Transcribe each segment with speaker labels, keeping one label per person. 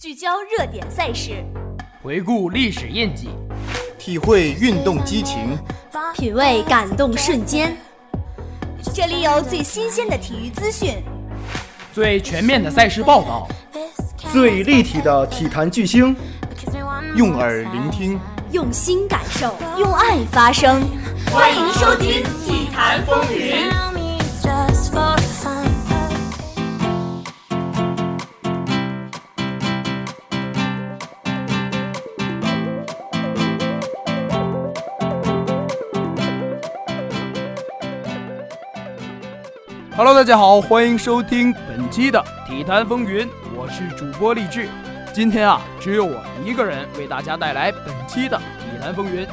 Speaker 1: 聚焦热点赛事，
Speaker 2: 回顾历史印记，
Speaker 3: 体会运动激情，
Speaker 1: 品味感动瞬间。这里有最新鲜的体育资讯，
Speaker 2: 最全面的赛事报道，
Speaker 3: 最立体的体坛巨星，用耳聆听，
Speaker 1: 用心感受，用爱发声。欢迎收听《体坛风云》。
Speaker 2: Hello，大家好，欢迎收听本期的《体坛风云》，我是主播励志。今天啊，只有我一个人为大家带来本期的《体坛风云》。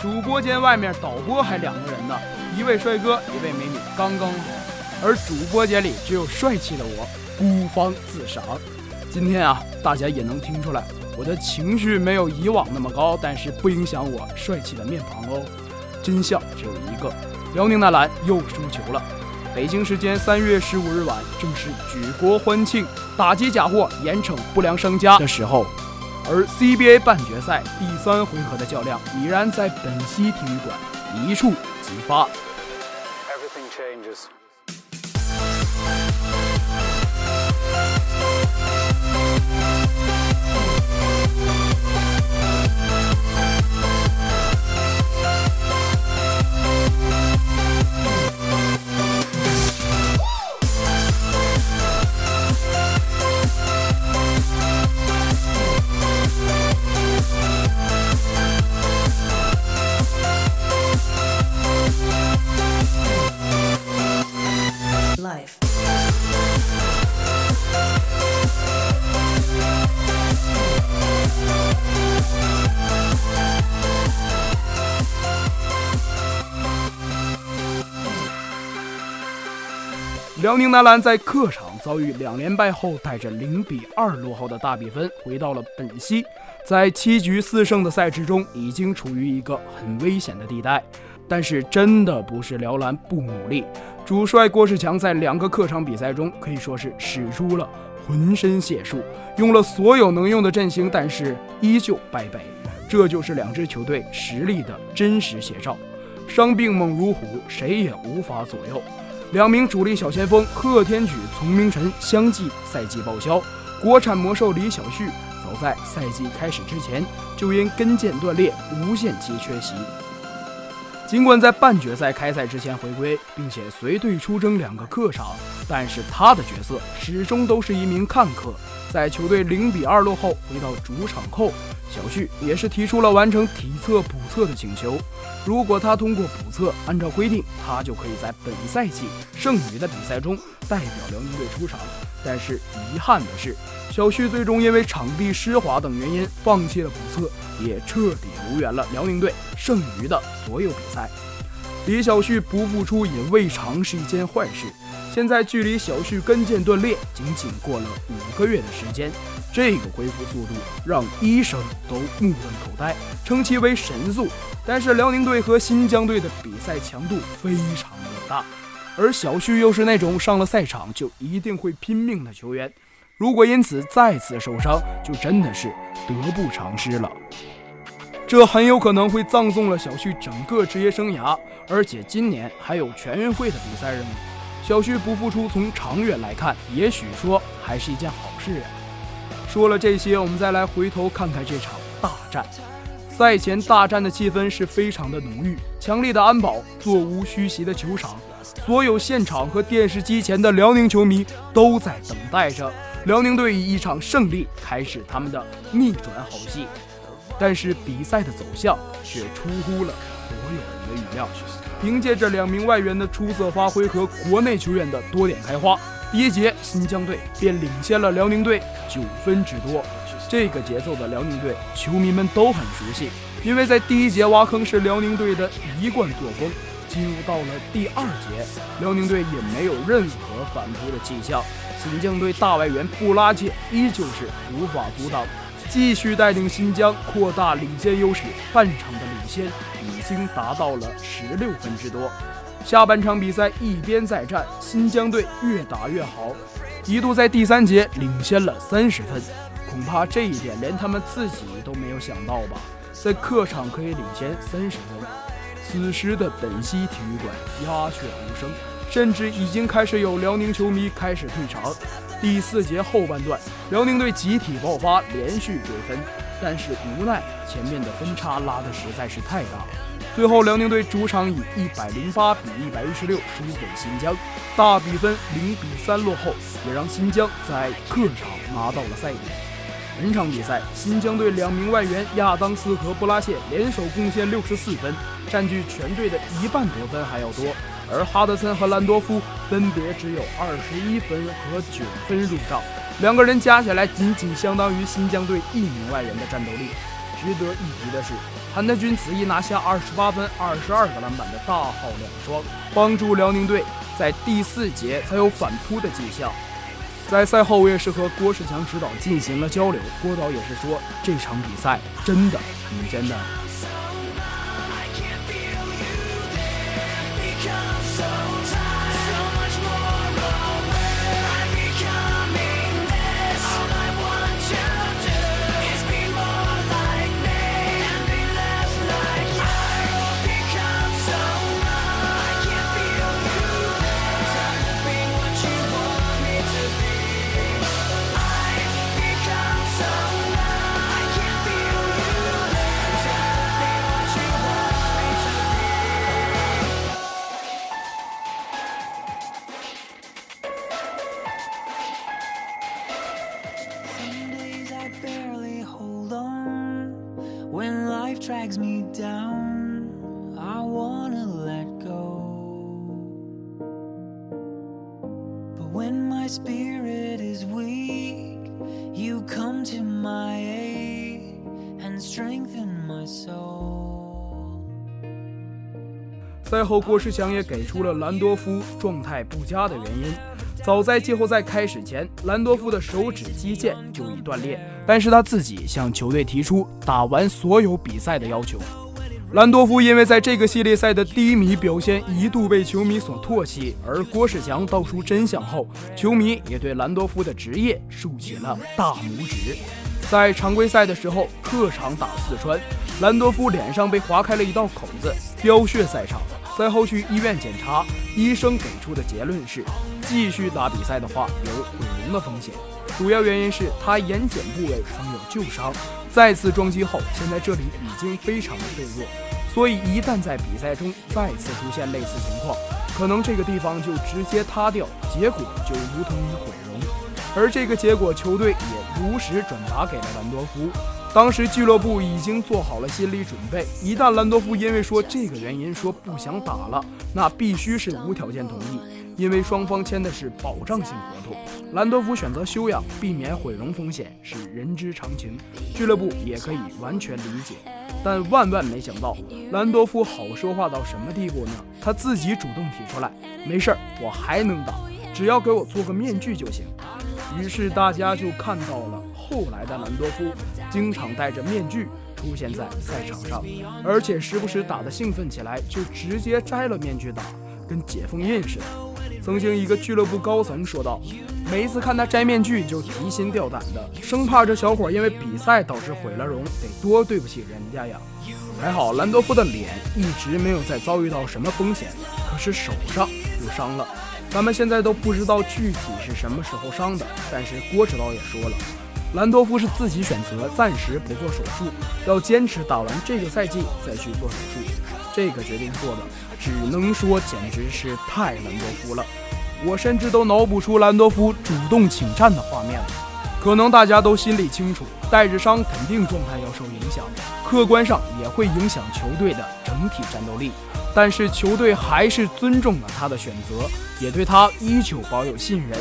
Speaker 2: 主播间外面导播还两个人呢，一位帅哥，一位美女，刚刚好。而主播间里只有帅气的我，孤芳自赏。今天啊，大家也能听出来，我的情绪没有以往那么高，但是不影响我帅气的面庞哦。真相只有一个，辽宁男篮又输球了。北京时间三月十五日晚，正是举国欢庆、打击假货、严惩不良商家的时候，而 CBA 半决赛第三回合的较量已然在本溪体育馆一触即发。辽宁男篮在客场遭遇两连败后，带着零比二落后的大比分回到了本溪。在七局四胜的赛制中，已经处于一个很危险的地带。但是，真的不是辽篮不努力。主帅郭士强在两个客场比赛中可以说是使出了浑身解数，用了所有能用的阵型，但是依旧败北。这就是两支球队实力的真实写照。伤病猛如虎，谁也无法左右。两名主力小前锋贺天举、丛明晨相继赛季报销，国产魔兽李晓旭早在赛季开始之前就因跟腱断裂无限期缺席。尽管在半决赛开赛之前回归，并且随队出征两个客场，但是他的角色始终都是一名看客。在球队零比二落后回到主场后，小旭也是提出了完成体测补测的请求。如果他通过补测，按照规定，他就可以在本赛季剩余的比赛中代表辽宁队出场。但是遗憾的是，小旭最终因为场地湿滑等原因放弃了补测，也彻底无缘了辽宁队剩余的所有比赛。李小旭不复出也未尝是一件坏事。现在距离小旭跟腱断裂仅仅过了五个月的时间，这个恢复速度让医生都目瞪口呆，称其为神速。但是辽宁队和新疆队的比赛强度非常的大，而小旭又是那种上了赛场就一定会拼命的球员，如果因此再次受伤，就真的是得不偿失了。这很有可能会葬送了小旭整个职业生涯，而且今年还有全运会的比赛任务。小旭不复出，从长远来看，也许说还是一件好事啊。说了这些，我们再来回头看看这场大战。赛前大战的气氛是非常的浓郁，强力的安保，座无虚席的球场，所有现场和电视机前的辽宁球迷都在等待着辽宁队以一场胜利开始他们的逆转好戏。但是比赛的走向却出乎了所有人的预料。凭借着两名外援的出色发挥和国内球员的多点开花，第一节新疆队便领先了辽宁队九分之多。这个节奏的辽宁队，球迷们都很熟悉，因为在第一节挖坑是辽宁队的一贯作风。进入到了第二节，辽宁队也没有任何反扑的迹象，新疆队大外援布拉切依旧是无法阻挡。继续带领新疆扩大领先优势，半场的领先已经达到了十六分之多。下半场比赛一边再战，新疆队越打越好，一度在第三节领先了三十分。恐怕这一点连他们自己都没有想到吧。在客场可以领先三十分，此时的本溪体育馆鸦雀无声，甚至已经开始有辽宁球迷开始退场。第四节后半段，辽宁队集体爆发，连续追分，但是无奈前面的分差拉得实在是太大了，最后辽宁队主场以一百零八比一百一十六输给新疆，大比分零比三落后，也让新疆在客场拿到了赛点。本场比赛，新疆队两名外援亚当斯和布拉谢联手贡献六十四分，占据全队的一半得分还要多。而哈德森和兰多夫分别只有二十一分和九分入账，两个人加起来仅仅相当于新疆队一名外援的战斗力。值得一提的是，韩德君此役拿下二十八分、二十二个篮板的大号两双，帮助辽宁队在第四节才有反扑的迹象。在赛后，我也是和郭士强指导进行了交流。郭导也是说，这场比赛真的挺艰难。赛后，郭士强也给出了兰多夫状态不佳的原因。早在季后赛开始前，兰多夫的手指肌腱就已断裂，但是他自己向球队提出打完所有比赛的要求。兰多夫因为在这个系列赛的低迷表现，一度被球迷所唾弃。而郭士强道出真相后，球迷也对兰多夫的职业竖起了大拇指。在常规赛的时候，客场打四川，兰多夫脸上被划开了一道口子，飙血赛场。赛后去医院检查，医生给出的结论是，继续打比赛的话有毁容的风险。主要原因是他眼睑部位曾有旧伤，再次撞击后，现在这里已经非常的脆弱，所以一旦在比赛中再次出现类似情况，可能这个地方就直接塌掉，结果就如同于毁容。而这个结果，球队也如实转达给了兰多夫。当时俱乐部已经做好了心理准备，一旦兰多夫因为说这个原因说不想打了，那必须是无条件同意，因为双方签的是保障性合同。兰多夫选择休养，避免毁容风险是人之常情，俱乐部也可以完全理解。但万万没想到，兰多夫好说话到什么地步呢？他自己主动提出来，没事儿，我还能打，只要给我做个面具就行。于是大家就看到了。后来的兰多夫经常戴着面具出现在赛场上，而且时不时打得兴奋起来，就直接摘了面具打，跟解封印似的。曾经一个俱乐部高层说道：“每一次看他摘面具就提心吊胆的，生怕这小伙因为比赛导致毁了容，得多对不起人家呀。”还好兰多夫的脸一直没有再遭遇到什么风险，可是手上又伤了。咱们现在都不知道具体是什么时候伤的，但是郭指导也说了。兰多夫是自己选择暂时不做手术，要坚持打完这个赛季再去做手术。这个决定做的，只能说简直是太兰多夫了。我甚至都脑补出兰多夫主动请战的画面了。可能大家都心里清楚，带着伤肯定状态要受影响，客观上也会影响球队的整体战斗力。但是球队还是尊重了他的选择，也对他依旧保有信任。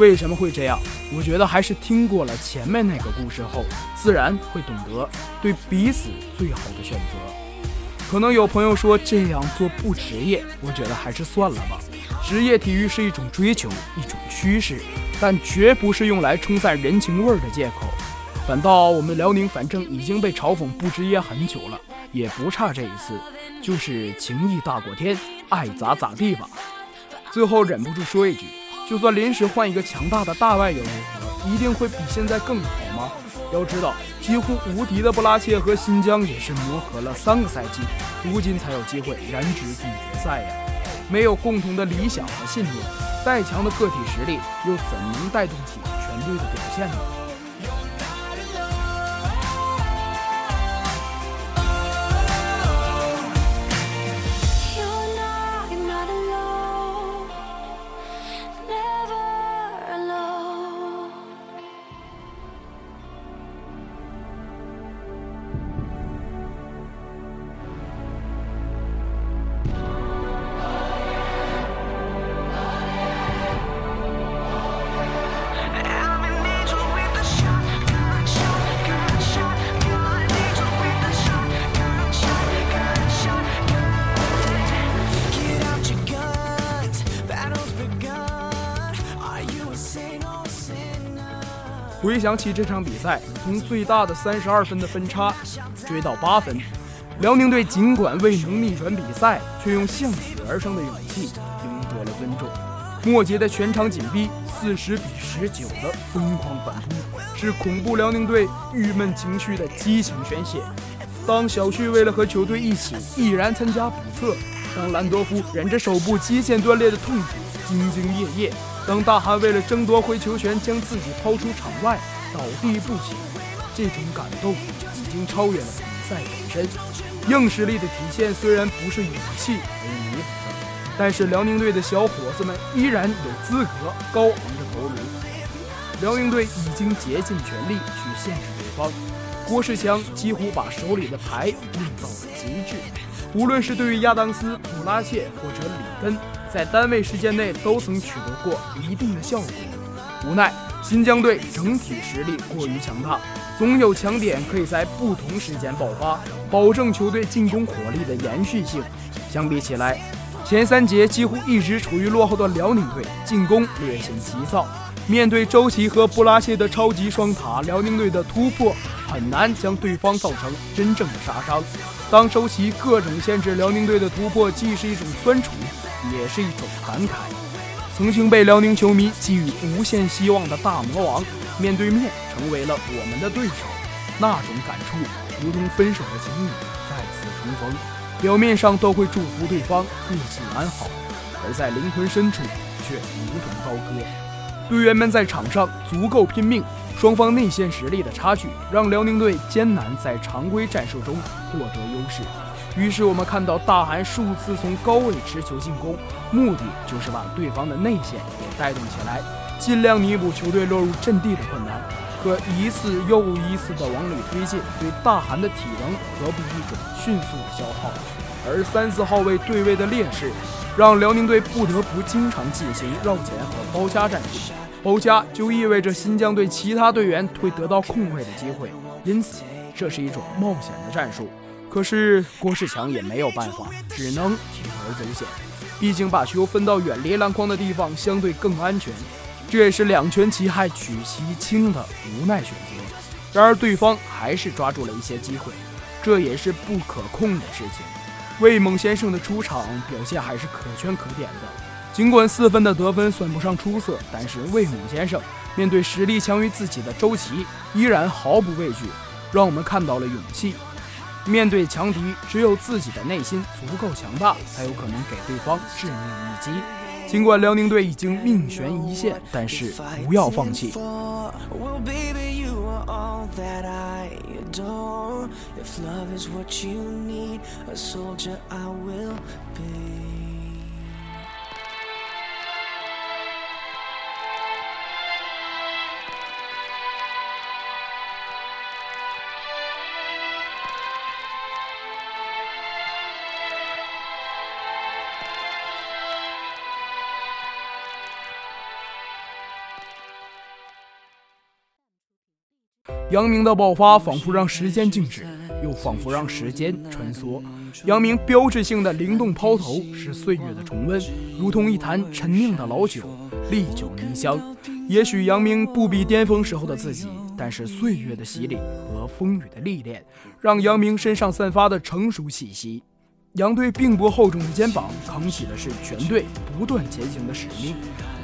Speaker 2: 为什么会这样？我觉得还是听过了前面那个故事后，自然会懂得对彼此最好的选择。可能有朋友说这样做不职业，我觉得还是算了吧。职业体育是一种追求，一种趋势，但绝不是用来冲散人情味儿的借口。反倒我们辽宁反正已经被嘲讽不职业很久了，也不差这一次，就是情义大过天，爱咋咋地吧。最后忍不住说一句。就算临时换一个强大的大外援如何？一定会比现在更好吗？要知道，几乎无敌的布拉切和新疆也是磨合了三个赛季，如今才有机会染指总决赛呀。没有共同的理想和信念，再强的个体实力又怎能带动起全队的表现呢？想起这场比赛，从最大的三十二分的分差追到八分，辽宁队尽管未能逆转比赛，却用向死而生的勇气赢得了尊重。末节的全场紧逼，四十比十九的疯狂反扑，是恐怖辽宁队郁闷情绪的激情宣泄。当小旭为了和球队一起毅然参加补测，当兰多夫忍着手部肌腱断裂的痛苦兢兢业业。当大韩为了争夺回球权，将自己抛出场外，倒地不起，这种感动已经超越了比赛本身。硬实力的体现虽然不是勇气可以弥补，但是辽宁队的小伙子们依然有资格高昂着头颅。辽宁队已经竭尽全力去限制对方，郭士强几乎把手里的牌用到了极致。无论是对于亚当斯、普拉切或者里根。在单位时间内都曾取得过一定的效果，无奈新疆队整体实力过于强大，总有强点可以在不同时间爆发，保证球队进攻火力的延续性。相比起来，前三节几乎一直处于落后的辽宁队进攻略显急躁，面对周琦和布拉切的超级双塔，辽宁队的突破很难将对方造成真正的杀伤。当周琦各种限制辽宁队的突破，既是一种酸楚。也是一种感慨。曾经被辽宁球迷寄予无限希望的大魔王，面对面成为了我们的对手，那种感触如同分手的情侣再次重逢，表面上都会祝福对方各自安好，而在灵魂深处却如同刀割。队员们在场上足够拼命，双方内线实力的差距让辽宁队艰难在常规战术中获得优势。于是我们看到大韩数次从高位持球进攻，目的就是把对方的内线给带动起来，尽量弥补球队落入阵地的困难。可一次又一次的往里推进，对大韩的体能何不一种迅速的消耗？而三四号位对位的劣势，让辽宁队不得不经常进行绕前和包夹战术。包夹就意味着新疆队其他队员会得到空位的机会，因此这是一种冒险的战术。可是郭士强也没有办法，只能铤而走险。毕竟把球分到远离篮筐的地方相对更安全，这也是两全其害取其轻的无奈选择。然而对方还是抓住了一些机会，这也是不可控的事情。魏猛先生的出场表现还是可圈可点的，尽管四分的得分算不上出色，但是魏猛先生面对实力强于自己的周琦，依然毫不畏惧，让我们看到了勇气。面对强敌，只有自己的内心足够强大，才有可能给对方致命一击。尽管辽宁队已经命悬一线，但是不要放弃。杨明的爆发仿佛让时间静止，又仿佛让时间穿梭。杨明标志性的灵动抛投是岁月的重温，如同一坛陈酿的老酒，历久弥香。也许杨明不比巅峰时候的自己，但是岁月的洗礼和风雨的历练，让杨明身上散发的成熟气息。杨队并不厚重的肩膀，扛起的是全队不断前行的使命。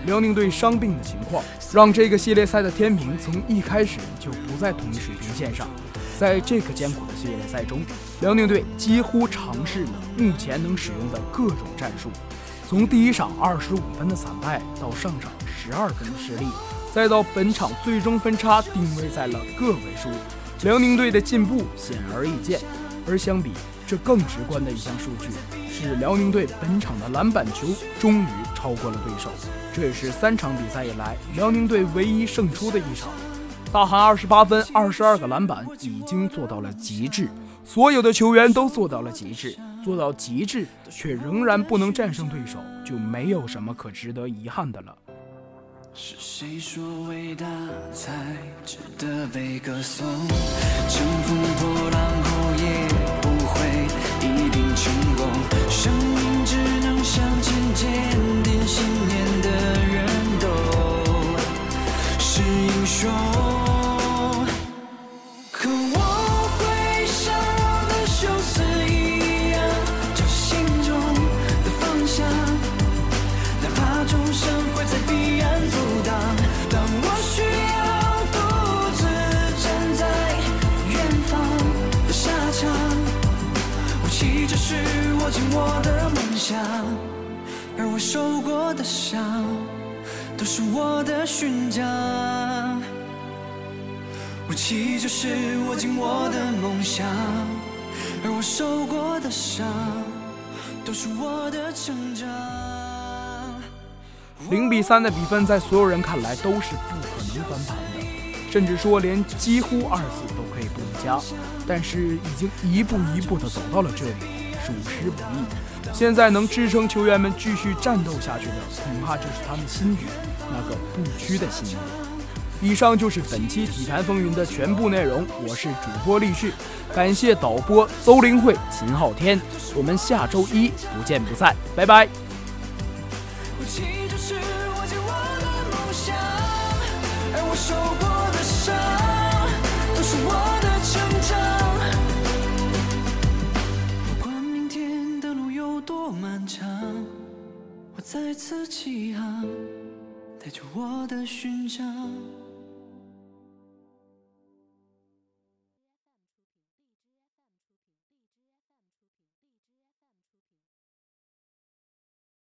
Speaker 2: 辽宁队伤病的情况，让这个系列赛的天平从一开始就不在同一水平线上。在这个艰苦的系列赛中，辽宁队几乎尝试了目前能使用的各种战术，从第一场二十五分的惨败到上场十二分的失利，再到本场最终分差定位在了个位数，辽宁队的进步显而易见。而相比这更直观的一项数据是，辽宁队本场的篮板球终于超过了对手，这也是三场比赛以来辽宁队唯一胜出的一场。大韩二十八分、二十二个篮板已经做到了极致，所有的球员都做到了极致，做到极致却仍然不能战胜对手，就没有什么可值得遗憾的了。是谁说伟大才值得被歌颂？乘风破浪后也不会一定成功。生命想，而我受过的伤，都是我的勋章。武器就是握紧我的梦想，而我受过的伤，都是我的成长。零比三的比分，在所有人看来都是不可能翻盘的，甚至说连几乎二字都可以不加。但是已经一步一步的走到了这里。属实不易，现在能支撑球员们继续战斗下去的，恐怕就是他们心底那个不屈的信念。以上就是本期体坛风云的全部内容，我是主播励志，感谢导播邹灵慧、秦昊天，我们下周一不见不散，拜拜。
Speaker 4: 我我我就是的梦想，而我受过
Speaker 2: 再次起航，带着我的勋章。